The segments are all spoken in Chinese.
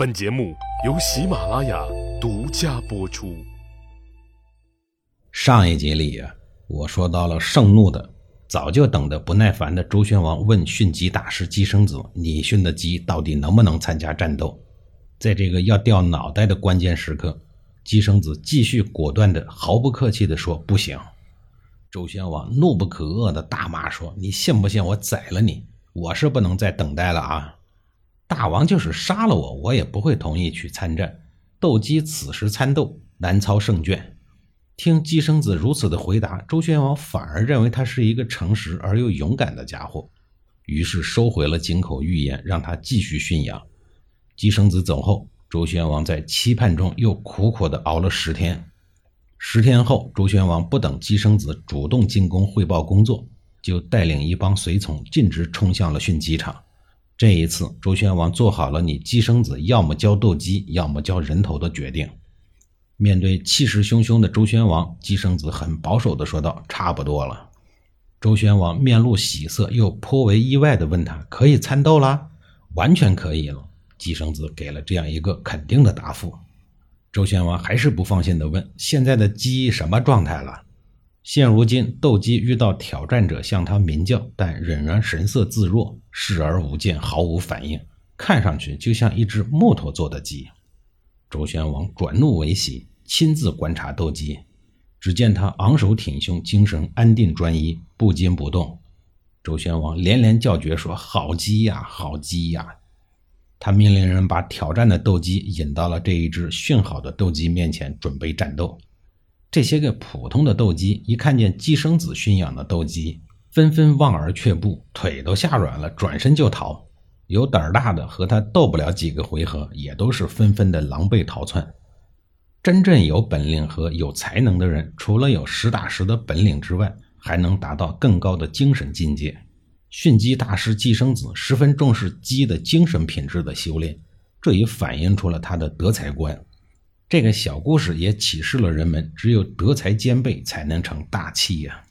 本节目由喜马拉雅独家播出。上一集里呀，我说到了盛怒的、早就等得不耐烦的周宣王问训鸡大师姬生子：“你训的鸡到底能不能参加战斗？”在这个要掉脑袋的关键时刻，姬生子继续果断的、毫不客气的说：“不行。”周宣王怒不可遏的大骂说：“你信不信我宰了你？我是不能再等待了啊！大王就是杀了我，我也不会同意去参战。斗鸡此时参斗，难操胜券。”听姬生子如此的回答，周宣王反而认为他是一个诚实而又勇敢的家伙，于是收回了井口预言，让他继续驯养。姬生子走后，周宣王在期盼中又苦苦地熬了十天。十天后，周宣王不等姬生子主动进宫汇报工作，就带领一帮随从径直冲向了驯鸡场。这一次，周宣王做好了你姬生子要么交斗鸡，要么交人头的决定。面对气势汹汹的周宣王，姬生子很保守地说道：“差不多了。”周宣王面露喜色，又颇为意外地问他：“可以参斗了？”“完全可以了。”姬生子给了这样一个肯定的答复。周宣王还是不放心地问：“现在的鸡什么状态了？”现如今，斗鸡遇到挑战者向他鸣叫，但仍然神色自若，视而不见，毫无反应，看上去就像一只木头做的鸡。周宣王转怒为喜。亲自观察斗鸡，只见他昂首挺胸，精神安定专一，不惊不动。周宣王连连叫绝说：“好鸡呀，好鸡呀！”他命令人把挑战的斗鸡引到了这一只训好的斗鸡面前，准备战斗。这些个普通的斗鸡一看见鸡生子驯养的斗鸡，纷纷望而却步，腿都吓软了，转身就逃。有胆儿大的和他斗不了几个回合，也都是纷纷的狼狈逃窜。真正有本领和有才能的人，除了有实打实的本领之外，还能达到更高的精神境界。训鸡大师季生子十分重视鸡的精神品质的修炼，这也反映出了他的德才观。这个小故事也启示了人们，只有德才兼备，才能成大器呀。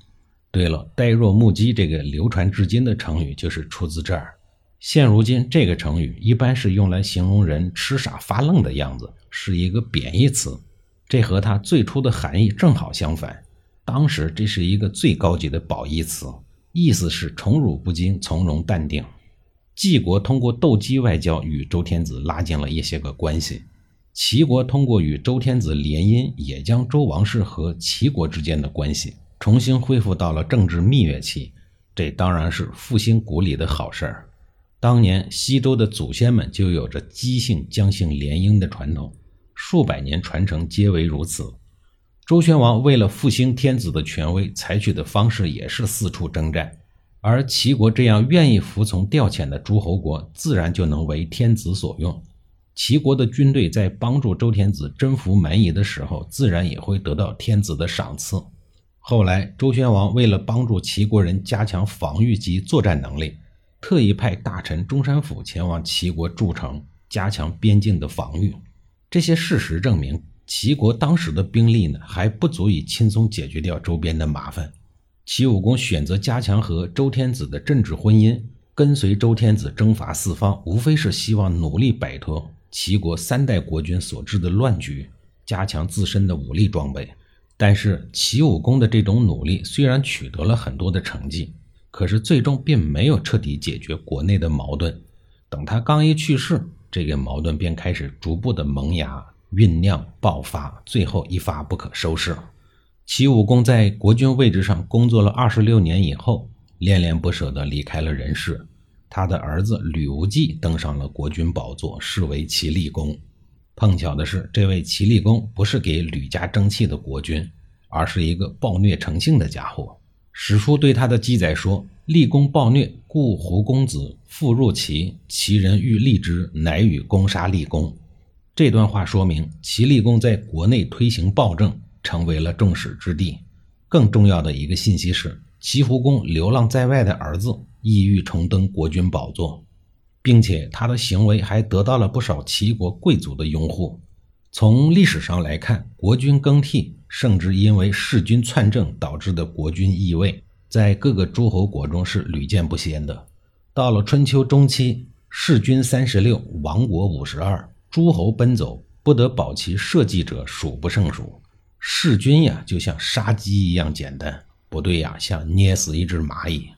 对了，“呆若木鸡”这个流传至今的成语就是出自这儿。现如今，这个成语一般是用来形容人痴傻发愣的样子，是一个贬义词。这和它最初的含义正好相反。当时这是一个最高级的褒义词，意思是宠辱不惊、从容淡定。晋国通过斗鸡外交与周天子拉近了一些个关系，齐国通过与周天子联姻，也将周王室和齐国之间的关系重新恢复到了政治蜜月期。这当然是复兴古礼的好事儿。当年西周的祖先们就有着姬姓姜姓联姻的传统，数百年传承皆为如此。周宣王为了复兴天子的权威，采取的方式也是四处征战，而齐国这样愿意服从调遣的诸侯国，自然就能为天子所用。齐国的军队在帮助周天子征服蛮夷的时候，自然也会得到天子的赏赐。后来，周宣王为了帮助齐国人加强防御及作战能力。特意派大臣中山府前往齐国筑城，加强边境的防御。这些事实证明，齐国当时的兵力呢还不足以轻松解决掉周边的麻烦。齐武公选择加强和周天子的政治婚姻，跟随周天子征伐四方，无非是希望努力摆脱齐国三代国君所致的乱局，加强自身的武力装备。但是，齐武公的这种努力虽然取得了很多的成绩。可是最终并没有彻底解决国内的矛盾。等他刚一去世，这个矛盾便开始逐步的萌芽、酝酿、爆发，最后一发不可收拾。齐武公在国君位置上工作了二十六年以后，恋恋不舍地离开了人世。他的儿子吕无忌登上了国君宝座，是为齐厉公。碰巧的是，这位齐厉公不是给吕家争气的国君，而是一个暴虐成性的家伙。史书对他的记载说：“立公暴虐，故胡公子复入齐，齐人欲立之，乃与攻杀立公。”这段话说明齐厉公在国内推行暴政，成为了众矢之的。更重要的一个信息是，齐胡公流浪在外的儿子意欲重登国君宝座，并且他的行为还得到了不少齐国贵族的拥护。从历史上来看，国君更替。甚至因为弑君篡政导致的国君易位，在各个诸侯国中是屡见不鲜的。到了春秋中期，弑君三十六，亡国五十二，诸侯奔走，不得保其社稷者数不胜数。弑君呀，就像杀鸡一样简单；不对呀，像捏死一只蚂蚁。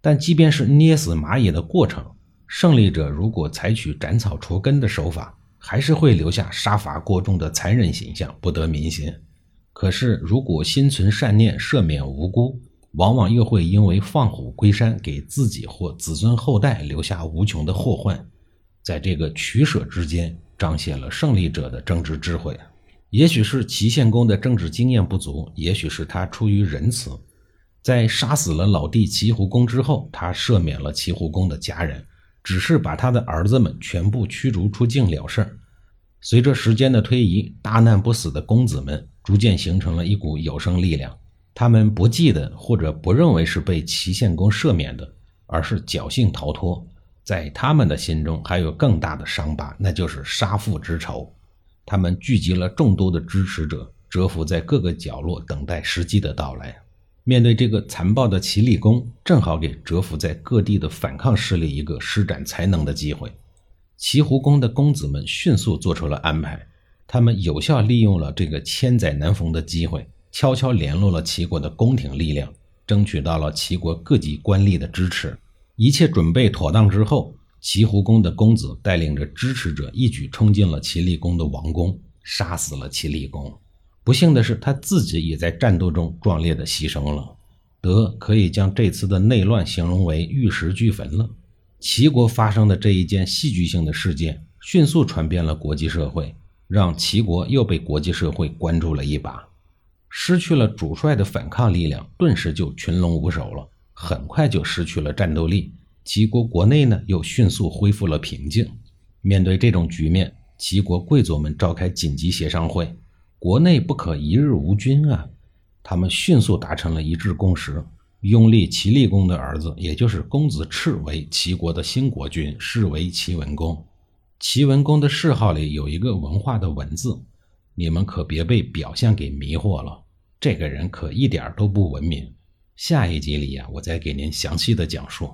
但即便是捏死蚂蚁的过程，胜利者如果采取斩草除根的手法，还是会留下杀伐过重的残忍形象，不得民心。可是，如果心存善念，赦免无辜，往往又会因为放虎归山，给自己或子孙后代留下无穷的祸患。在这个取舍之间，彰显了胜利者的政治智慧。也许是齐献公的政治经验不足，也许是他出于仁慈，在杀死了老弟齐胡公之后，他赦免了齐胡公的家人，只是把他的儿子们全部驱逐出境了事儿。随着时间的推移，大难不死的公子们。逐渐形成了一股有生力量，他们不记得或者不认为是被齐献公赦免的，而是侥幸逃脱。在他们的心中还有更大的伤疤，那就是杀父之仇。他们聚集了众多的支持者，蛰伏在各个角落，等待时机的到来。面对这个残暴的齐厉公，正好给蛰伏在各地的反抗势力一个施展才能的机会。齐胡公的公子们迅速做出了安排。他们有效利用了这个千载难逢的机会，悄悄联络了齐国的宫廷力量，争取到了齐国各级官吏的支持。一切准备妥当之后，齐胡公的公子带领着支持者一举冲进了齐厉公的王宫，杀死了齐厉公。不幸的是，他自己也在战斗中壮烈的牺牲了。得可以将这次的内乱形容为玉石俱焚了。齐国发生的这一件戏剧性的事件，迅速传遍了国际社会。让齐国又被国际社会关注了一把，失去了主帅的反抗力量，顿时就群龙无首了，很快就失去了战斗力。齐国国内呢，又迅速恢复了平静。面对这种局面，齐国贵族们召开紧急协商会，国内不可一日无君啊！他们迅速达成了一致共识，拥立齐厉公的儿子，也就是公子赤为齐国的新国君，是为齐文公。齐文公的谥号里有一个文化的文字，你们可别被表象给迷惑了。这个人可一点都不文明。下一集里呀，我再给您详细的讲述。